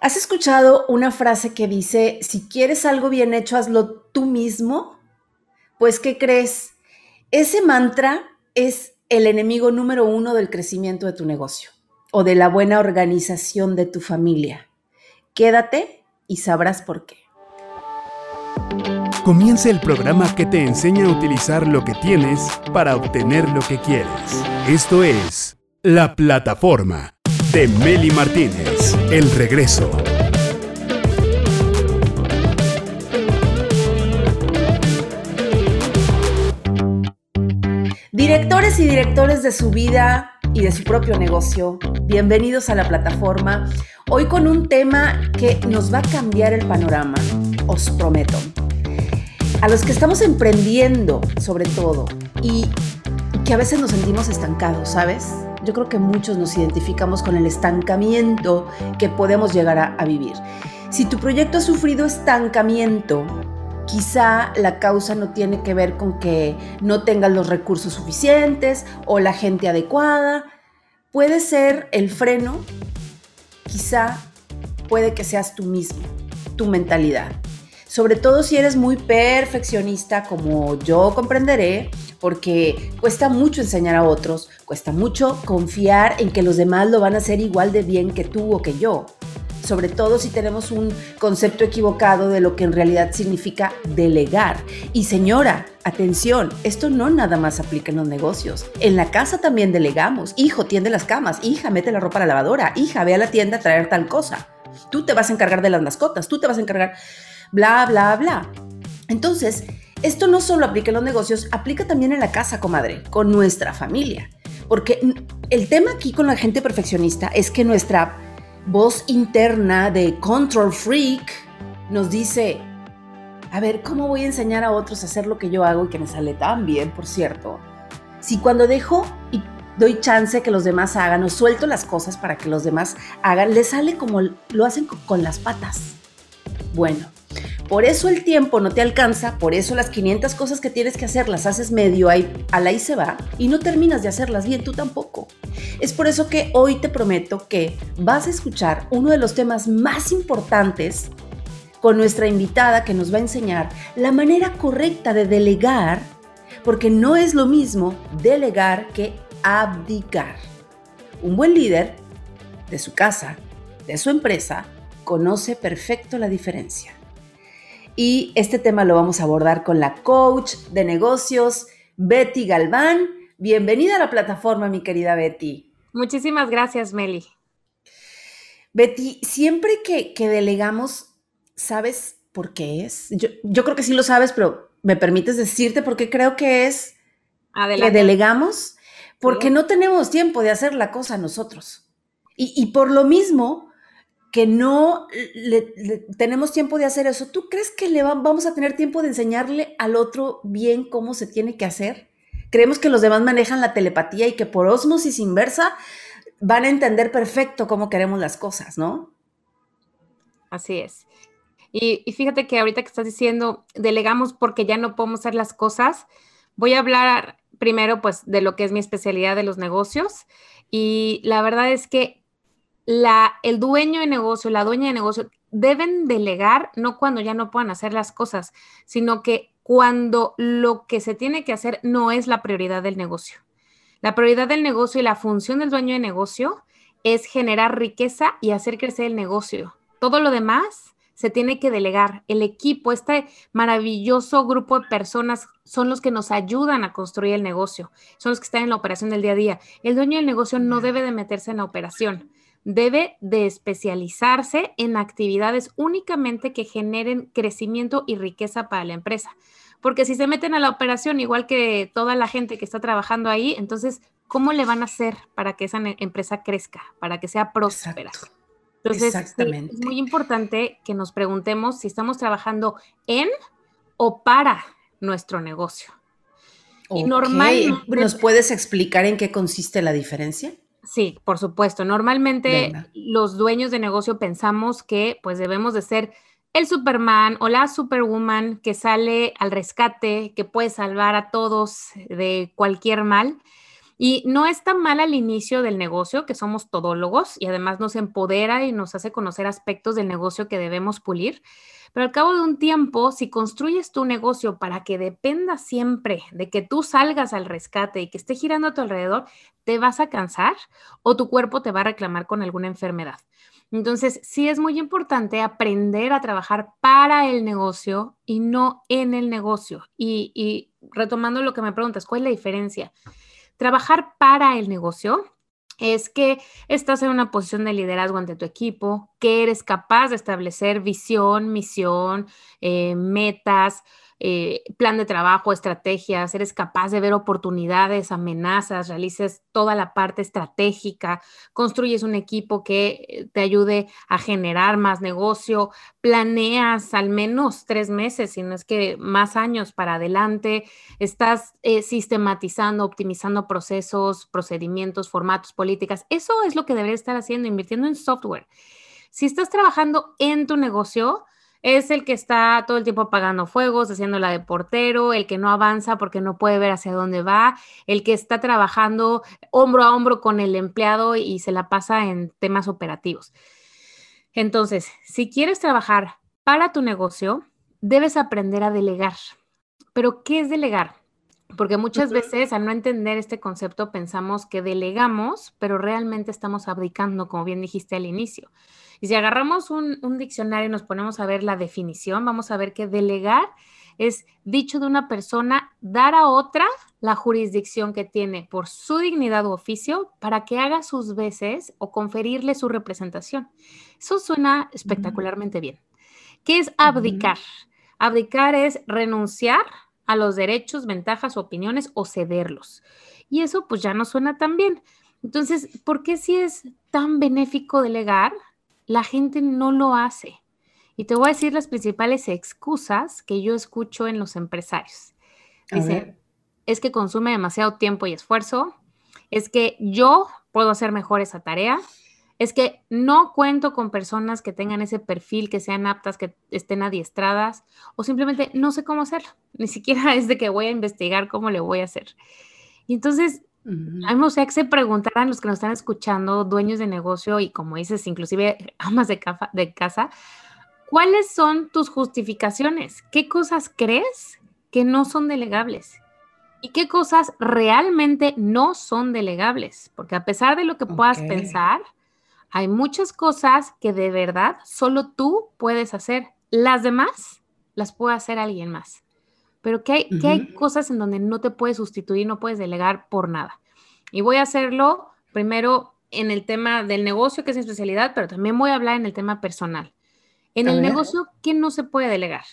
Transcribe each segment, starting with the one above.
¿Has escuchado una frase que dice, si quieres algo bien hecho, hazlo tú mismo? Pues, ¿qué crees? Ese mantra es el enemigo número uno del crecimiento de tu negocio o de la buena organización de tu familia. Quédate y sabrás por qué. Comienza el programa que te enseña a utilizar lo que tienes para obtener lo que quieres. Esto es La Plataforma de Meli Martínez. El regreso. Directores y directores de su vida y de su propio negocio, bienvenidos a la plataforma. Hoy con un tema que nos va a cambiar el panorama, os prometo. A los que estamos emprendiendo, sobre todo, y que a veces nos sentimos estancados, ¿sabes? Yo creo que muchos nos identificamos con el estancamiento que podemos llegar a, vivir. Si tu proyecto ha sufrido estancamiento, quizá la causa no tiene que ver con que no tengas los recursos suficientes o la gente adecuada. Puede ser el freno, quizá puede que seas tú mismo, tu mentalidad. Sobre todo si eres muy perfeccionista, como yo comprenderé, porque cuesta mucho enseñar a otros, cuesta mucho confiar en que los demás lo van a hacer igual de bien que tú o que yo. Sobre todo si tenemos un concepto equivocado de lo que en realidad significa delegar. Y señora, atención, esto no nada más aplica en los negocios. En la casa también delegamos. Hijo, tiende las camas. Hija, mete la ropa a la lavadora. Hija, ve a la tienda a traer tal cosa. Tú te vas a encargar de las mascotas. Tú te vas a encargar, bla, bla, bla. Entonces, esto no solo aplica en los negocios, aplica también en la casa, comadre, con nuestra familia. Porque el tema aquí con la gente perfeccionista es que nuestra voz interna de control freak nos dice, a ver, ¿cómo voy a enseñar a otros a hacer lo que yo hago y que me sale tan bien, por cierto? Si cuando dejo y doy chance que los demás hagan o suelto las cosas para que los demás hagan, les sale como lo hacen con las patas. Bueno, por eso el tiempo no te alcanza, por eso las 500 cosas que tienes que hacer las haces medio ahí, al ahí se va y no terminas de hacerlas bien tú tampoco. Es por eso que hoy te prometo que vas a escuchar uno de los temas más importantes con nuestra invitada que nos va a enseñar la manera correcta de delegar, porque no es lo mismo delegar que abdicar. Un buen líder de su casa, de su empresa, conoce perfecto la diferencia y este tema lo vamos a abordar con la coach de negocios, Betty Galván. Bienvenida a la plataforma, mi querida Betty. Muchísimas gracias, Meli. Betty, siempre que, delegamos, ¿sabes por qué es? Yo, creo que sí lo sabes, pero ¿me permites decirte por qué creo que es que delegamos? Porque no tenemos tiempo de hacer la cosa nosotros. Y, y por lo mismo, que no tenemos tiempo de hacer eso, ¿tú crees que le vamos a tener tiempo de enseñarle al otro bien cómo se tiene que hacer? Creemos que los demás manejan la telepatía y que por osmosis inversa van a entender perfecto cómo queremos las cosas, ¿no? Así es. Y, y fíjate que ahorita que estás diciendo, delegamos porque ya no podemos hacer las cosas, voy a hablar primero pues de lo que es mi especialidad de los negocios. Y la verdad es que la, el dueño de negocio, la dueña de negocio, deben delegar no cuando ya no puedan hacer las cosas, sino que cuando lo que se tiene que hacer no es la prioridad del negocio. La prioridad del negocio y la función del dueño de negocio es generar riqueza y hacer crecer el negocio. Todo lo demás se tiene que delegar. El equipo, este maravilloso grupo de personas son los que nos ayudan a construir el negocio, son los que están en la operación del día a día. El dueño del negocio no debe de meterse en la operación debe de especializarse en actividades únicamente que generen crecimiento y riqueza para la empresa. Porque si se meten a la operación igual que toda la gente que está trabajando ahí, entonces, ¿cómo le van a hacer para que esa empresa crezca, para que sea próspera? Entonces, es muy importante que nos preguntemos si estamos trabajando en o para nuestro negocio. Y normalmente, ¿Nos puedes explicar en qué consiste la diferencia? Sí, por supuesto. Normalmente los dueños de negocio pensamos que pues debemos de ser el Superman o la Superwoman que sale al rescate, que puede salvar a todos de cualquier mal. Y no está mal al inicio del negocio, que somos todólogos y además nos empodera y nos hace conocer aspectos del negocio que debemos pulir. Pero al cabo de un tiempo, si construyes tu negocio para que dependa siempre de que tú salgas al rescate y que esté girando a tu alrededor, te vas a cansar o tu cuerpo te va a reclamar con alguna enfermedad. Entonces, sí es muy importante aprender a trabajar para el negocio y no en el negocio. Y, retomando lo que me preguntas, ¿cuál es la diferencia? Trabajar para el negocio es que estás en una posición de liderazgo ante tu equipo, que eres capaz de establecer visión, misión, eh, metas, eh, plan de trabajo, estrategias, eres capaz de ver oportunidades, amenazas, realices toda la parte estratégica, construyes un equipo que te ayude a generar más negocio, planeas al menos tres meses, si no es que más años para adelante, estás eh, sistematizando, optimizando procesos, procedimientos, formatos, políticas. Eso es lo que deberías estar haciendo, invirtiendo en software. Si estás trabajando en tu negocio, es el que está todo el tiempo apagando fuegos, haciéndola de portero, el que no avanza porque no puede ver hacia dónde va, el que está trabajando hombro a hombro con el empleado y se la pasa en temas operativos. Entonces, si quieres trabajar para tu negocio, debes aprender a delegar. Pero, ¿qué es delegar? Porque muchas veces al no entender este concepto pensamos que delegamos, pero realmente estamos abdicando, como bien dijiste al inicio. Y si agarramos un, diccionario y nos ponemos a ver la definición, vamos a ver que delegar es dicho de una persona dar a otra la jurisdicción que tiene por su dignidad u oficio para que haga sus veces o conferirle su representación. Eso suena espectacularmente bien. ¿Qué es abdicar? Abdicar es renunciar a los derechos, ventajas, opiniones o cederlos. Y eso pues ya no suena tan bien. Entonces, ¿por qué si es tan benéfico delegar? La gente no lo hace. Y te voy a decir las principales excusas que yo escucho en los empresarios. Dice, es que consume demasiado tiempo y esfuerzo, es que yo puedo hacer mejor esa tarea, es que no cuento con personas que tengan ese perfil, que sean aptas, que estén adiestradas, o simplemente no sé cómo hacerlo. Ni siquiera es de que voy a investigar cómo le voy a hacer. Y entonces a mí me gustaría que se preguntaran los que nos están escuchando, dueños de negocio y como dices, inclusive amas de, de casa, ¿cuáles son tus justificaciones? ¿Qué cosas crees que no son delegables? ¿Y qué cosas realmente no son delegables? Porque a pesar de lo que puedas pensar, hay muchas cosas que de verdad solo tú puedes hacer. Las demás las puede hacer alguien más pero que hay, hay cosas en donde no te puedes sustituir, no puedes delegar por nada. Y voy a hacerlo primero en el tema del negocio, que es mi especialidad, pero también voy a hablar en el tema personal. En el negocio, ¿qué no se puede delegar?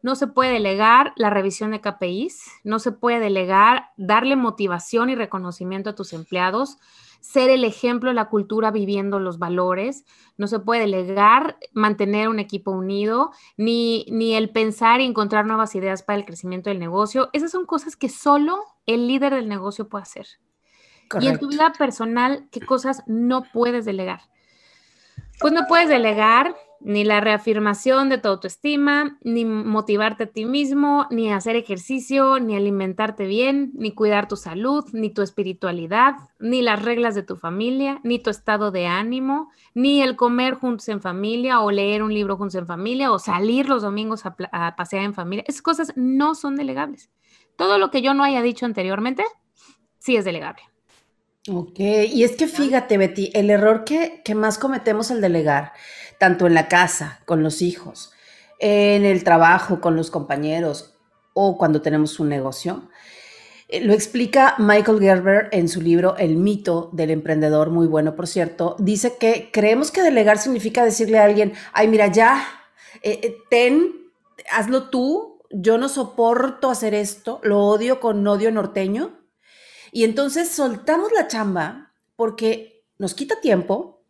No se puede delegar la revisión de KPIs, no se puede delegar darle motivación y reconocimiento a tus empleados, ser el ejemplo de la cultura viviendo los valores, no se puede delegar mantener un equipo unido, ni, ni el pensar y encontrar nuevas ideas para el crecimiento del negocio. Esas son cosas que solo el líder del negocio puede hacer. Y en tu vida personal, ¿qué cosas no puedes delegar? Pues no puedes delegar ni la reafirmación de tu autoestima, ni motivarte a ti mismo, ni hacer ejercicio, ni alimentarte bien, ni cuidar tu salud, ni tu espiritualidad, ni las reglas de tu familia, ni tu estado de ánimo, ni el comer juntos en familia o leer un libro juntos en familia o salir los domingos a, pasear en familia. Esas cosas no son delegables. Todo lo que yo no haya dicho anteriormente, sí es delegable. Ok, y es que fíjate, Betty, el error que, más cometemos al delegar, tanto en la casa, con los hijos, en el trabajo, con los compañeros o cuando tenemos un negocio, eh, lo explica Michael Gerber en su libro El mito del emprendedor, muy bueno, por cierto. Dice que creemos que delegar significa decirle a alguien, ay, mira, ya, eh, eh, ten, hazlo tú, yo no soporto hacer esto, lo odio con odio norteño y entonces soltamos la chamba porque nos quita tiempo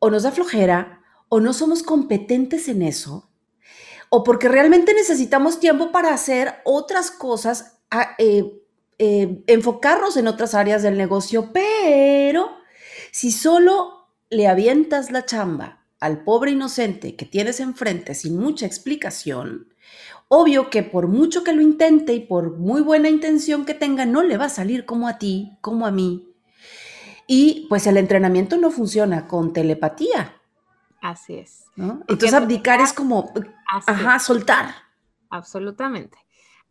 o nos da flojera o no somos competentes en eso o porque realmente necesitamos tiempo para hacer otras cosas, eh, eh, enfocarnos en otras áreas del negocio, pero si solo le avientas la chamba al pobre inocente que tienes enfrente sin mucha explicación, Obvio que por mucho que lo intente y por muy buena intención que tenga, no le va a salir como a ti, como a mí, Y pues el entrenamiento no funciona con telepatía. Así es. Entonces abdicar es como, ajá, soltar. Absolutamente.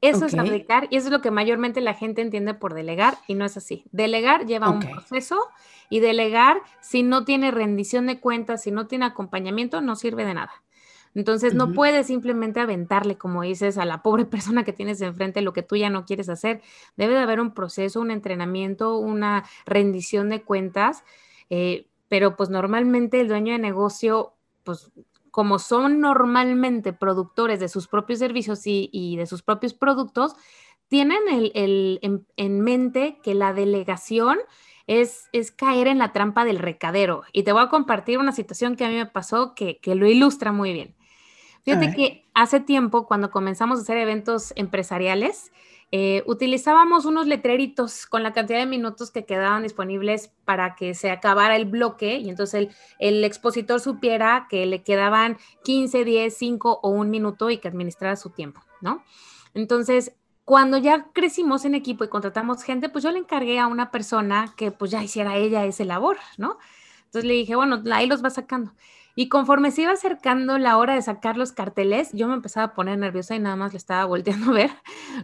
Eso es abdicar y eso es lo que mayormente la gente entiende por delegar y no es así. Delegar lleva un proceso y delegar si no tiene rendición de cuentas, si no tiene acompañamiento, no sirve de nada. Entonces no puedes simplemente aventarle, como dices, a la pobre persona que tienes enfrente lo que tú ya no quieres hacer. Debe de haber un proceso, un entrenamiento, una rendición de cuentas, eh, pero pues normalmente el dueño de negocio, pues como son normalmente productores de sus propios servicios y, de sus propios productos, tienen el, en, mente que la delegación es, es, caer en la trampa del recadero. Y te voy a compartir una situación que a mí me pasó que, que lo ilustra muy bien. Fíjate que hace tiempo, cuando comenzamos a hacer eventos empresariales, eh, utilizábamos unos letreritos con la cantidad de minutos que quedaban disponibles para que se acabara el bloque y entonces el, expositor supiera que le quedaban 15, 10, 5 o un minuto y que administrara su tiempo, ¿no? Entonces, cuando ya crecimos en equipo y contratamos gente, pues yo le encargué a una persona que pues ya hiciera ella ese labor, ¿no? Entonces le dije, bueno, ahí los va sacando. Y conforme se iba acercando la hora de sacar los carteles, yo me empezaba a poner nerviosa y nada más le estaba volteando a ver,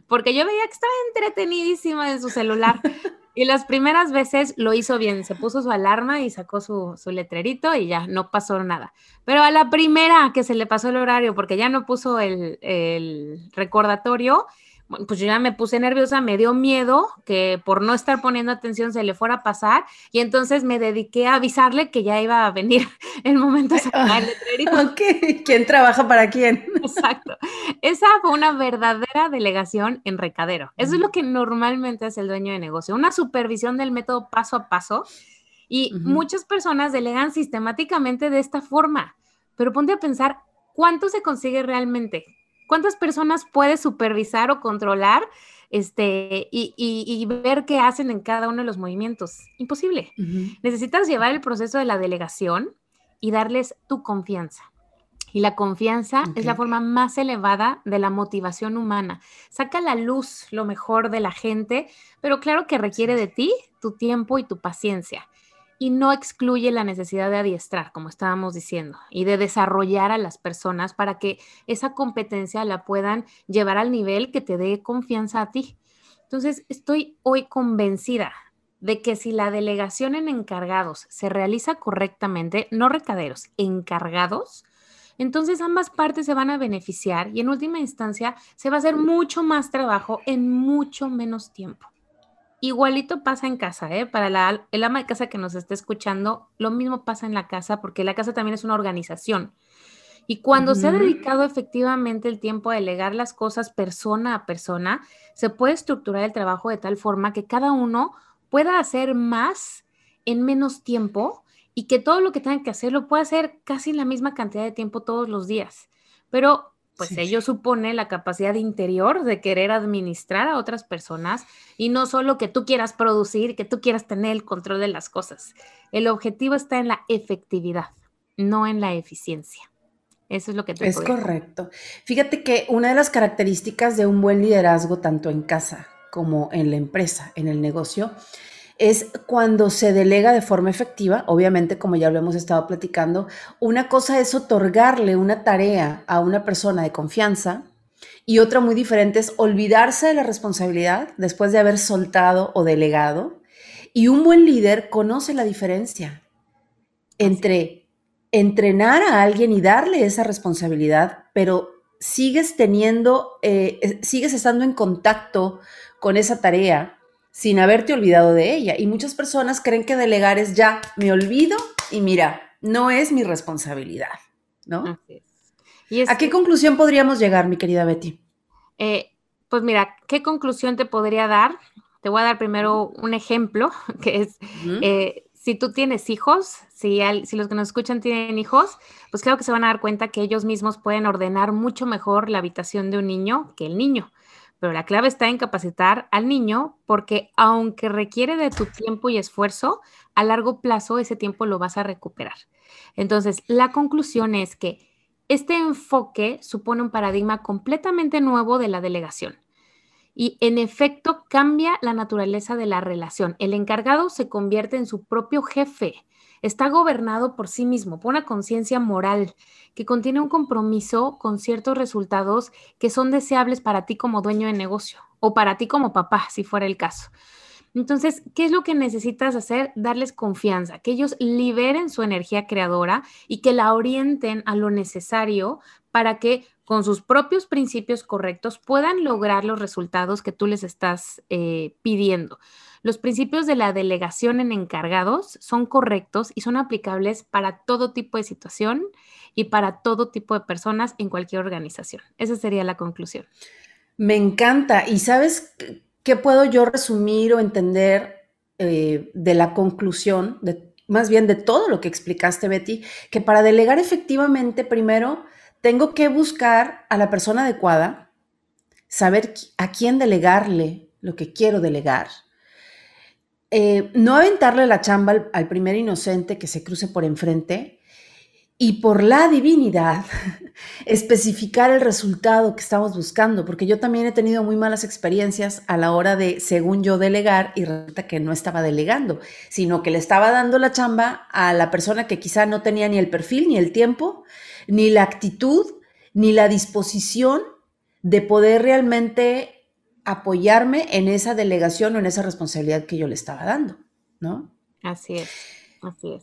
porque yo veía que estaba entretenidísima en su celular. Y las primeras veces lo hizo bien, se puso su alarma y sacó su, su, letrerito y ya, no pasó nada. Pero a la primera que se le pasó el horario, porque ya no puso el, el recordatorio, pues yo ya me puse nerviosa, me dio miedo que por no estar poniendo atención se le fuera a pasar y entonces me dediqué a avisarle que ya iba a venir el momento de sacar el letrerito. ¿Quién trabaja para quién? Exacto. Esa fue una verdadera delegación en recadero. Eso es lo que normalmente hace el dueño de negocio, una supervisión del método paso a paso y muchas personas delegan sistemáticamente de esta forma, pero ponte a pensar cuánto se consigue realmente ¿Cuántas personas puedes supervisar o controlar este, y, ver qué hacen en cada uno de los movimientos? Imposible. Necesitas llevar el proceso de la delegación y darles tu confianza. Y la confianza es la forma más elevada de la motivación humana. Saca a la luz lo mejor de la gente, pero claro que requiere de ti tu tiempo y tu paciencia y no excluye la necesidad de adiestrar, como estábamos diciendo, y de desarrollar a las personas para que esa competencia la puedan llevar al nivel que te dé confianza a ti. Entonces, estoy hoy convencida de que si la delegación en encargados se realiza correctamente, no recaderos, encargados, entonces ambas partes se van a beneficiar y en última instancia se va a hacer mucho más trabajo en mucho menos tiempo. Igualito pasa en casa, ¿eh? Para la, el ama de casa que nos esté escuchando, lo mismo pasa en la casa, porque la casa también es una organización. Y cuando se ha dedicado efectivamente el tiempo a delegar las cosas persona a persona, se puede estructurar el trabajo de tal forma que cada uno pueda hacer más en menos tiempo y que todo lo que tenga que hacer lo pueda hacer casi en la misma cantidad de tiempo todos los días. Pero pues ello supone la capacidad interior de querer administrar a otras personas y no solo que tú quieras producir, que tú quieras tener el control de las cosas. El objetivo está en la efectividad, no en la eficiencia. Eso es lo que te Es correcto. Fíjate que una de las características de un buen liderazgo, tanto en casa como en la empresa, en el negocio, es cuando se delega de forma efectiva, obviamente como ya lo hemos estado platicando, una cosa es otorgarle una tarea a una persona de confianza y otra muy diferente es olvidarse de la responsabilidad después de haber soltado o delegado. Y un buen líder conoce la diferencia entre entrenar a alguien y darle esa responsabilidad, pero sigues teniendo, eh, eh, sigues estando en contacto con esa tarea sin haberte olvidado de ella. Y muchas personas creen que delegar es ya, me olvido y mira, no es mi responsabilidad, ¿no? ¿A qué conclusión podríamos llegar, mi querida Betty? Eh, pues mira, ¿qué conclusión te podría dar? Te voy a dar primero un ejemplo, que es, eh, si tú tienes hijos, si, si los que nos escuchan tienen hijos, pues claro que se van a dar cuenta que ellos mismos pueden ordenar mucho mejor la habitación de un niño que el niño pero la clave está en capacitar al niño porque aunque requiere de tu tiempo y esfuerzo, a largo plazo ese tiempo lo vas a recuperar. Entonces, la conclusión es que este enfoque supone un paradigma completamente nuevo de la delegación. y en efecto cambia la naturaleza de la relación. El encargado se convierte en su propio jefe, está gobernado por sí mismo, por una conciencia moral que contiene un compromiso con ciertos resultados que son deseables para ti como dueño de negocio o para ti como papá, si fuera el caso. Entonces, ¿qué es lo que necesitas hacer? Darles confianza, que ellos liberen su energía creadora y que la orienten a lo necesario para que con sus propios principios correctos puedan lograr los resultados que tú les estás eh, pidiendo. Los principios de la delegación en encargados son correctos y son aplicables para todo tipo de situación y para todo tipo de personas en cualquier organización. Esa sería la conclusión. Me encanta. ¿Y sabes qué puedo yo resumir o entender eh, de la conclusión, más bien de todo lo que explicaste, Betty? Que para delegar efectivamente, primero, tengo que buscar a la persona adecuada, saber a quién delegarle lo que quiero delegar. Eh, no aventarle la chamba al primer inocente que se cruce por enfrente, y por la divinidad especificar el resultado que estamos buscando, porque yo también he tenido muy malas experiencias a la hora de, según yo, delegar y resulta que no estaba delegando, sino que le estaba dando la chamba a la persona que quizá no tenía ni el perfil, ni el tiempo, ni la actitud, ni la disposición de poder realmente apoyarme en esa delegación o en esa responsabilidad que yo le estaba dando, ¿no? Así es.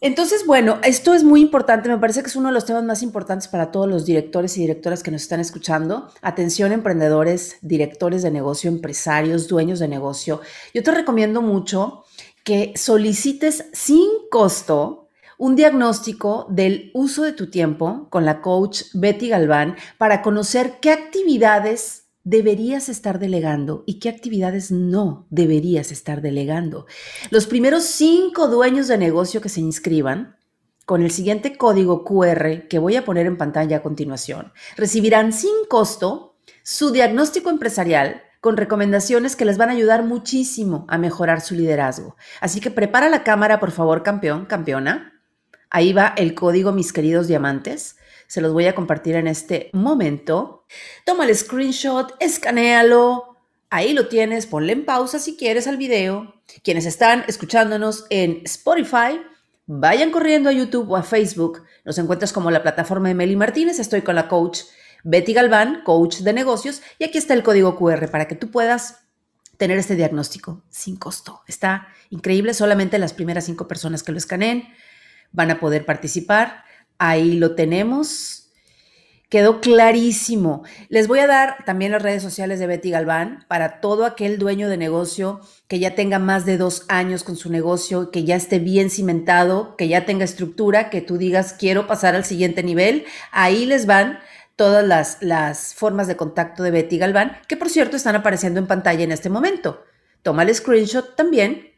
Entonces, bueno, esto es muy importante, me parece que es uno de los temas más importantes para todos los directores y directoras que nos están escuchando. Atención, emprendedores, directores de negocio, empresarios, dueños de negocio. Yo te recomiendo mucho que solicites sin costo un diagnóstico del uso de tu tiempo con la coach Betty Galván para conocer qué actividades deberías estar delegando y qué actividades no deberías estar delegando. Los primeros cinco dueños de negocio que se inscriban con el siguiente código QR que voy a poner en pantalla a continuación, recibirán sin costo su diagnóstico empresarial con recomendaciones que les van a ayudar muchísimo a mejorar su liderazgo. Así que prepara la cámara, por favor, campeón, campeona. Ahí va el código, mis queridos diamantes se los voy a compartir en este momento. Toma el screenshot, escanealo, ahí lo tienes, ponle en pausa si quieres al video. Quienes están escuchándonos en Spotify, vayan corriendo a YouTube o a Facebook. Nos encuentras como la plataforma de Meli Martínez. Estoy con la coach Betty Galván, coach de negocios, y aquí está el código QR para que tú puedas tener este diagnóstico sin costo. Está increíble, solamente las primeras cinco personas que lo escaneen van a poder participar. Ahí lo tenemos. Quedó clarísimo. Les voy a dar también las redes sociales de Betty Galván para todo aquel dueño de negocio que ya tenga más de dos años con su negocio, que ya esté bien cimentado, que ya tenga estructura, que tú digas quiero pasar al siguiente nivel. Ahí les van todas las, las formas de contacto de Betty Galván, que por cierto están apareciendo en pantalla en este momento. Toma el screenshot también,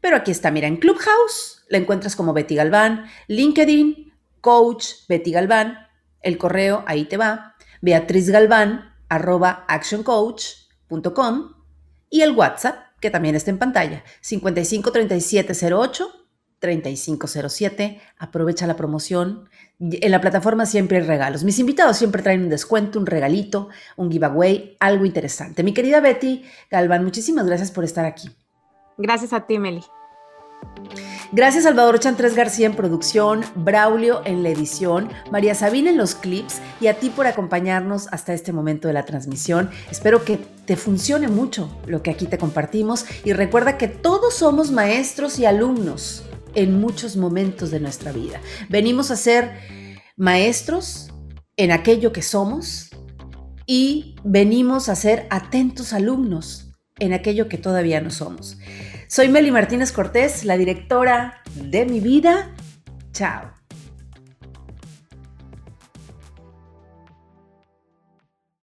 pero aquí está, mira, en Clubhouse la encuentras como Betty Galván, LinkedIn, coach Betty Galván, el correo ahí te va, Beatriz Galván, arroba actioncoach.com y el WhatsApp, que también está en pantalla, 553708 3507. Aprovecha la promoción. En la plataforma siempre hay regalos. Mis invitados siempre traen un descuento, un regalito, un giveaway, algo interesante. Mi querida Betty Galván, muchísimas gracias por estar aquí. Gracias a ti, Meli. Gracias Salvador Chantres García en producción, Braulio en la edición, María Sabina en los clips y a ti por acompañarnos hasta este momento de la transmisión. Espero que te funcione mucho lo que aquí te compartimos y recuerda que todos somos maestros y alumnos en muchos momentos de nuestra vida. Venimos a ser maestros en aquello que somos y venimos a ser atentos alumnos en aquello que todavía no somos. Soy Meli Martínez Cortés, la directora de mi vida. Chao.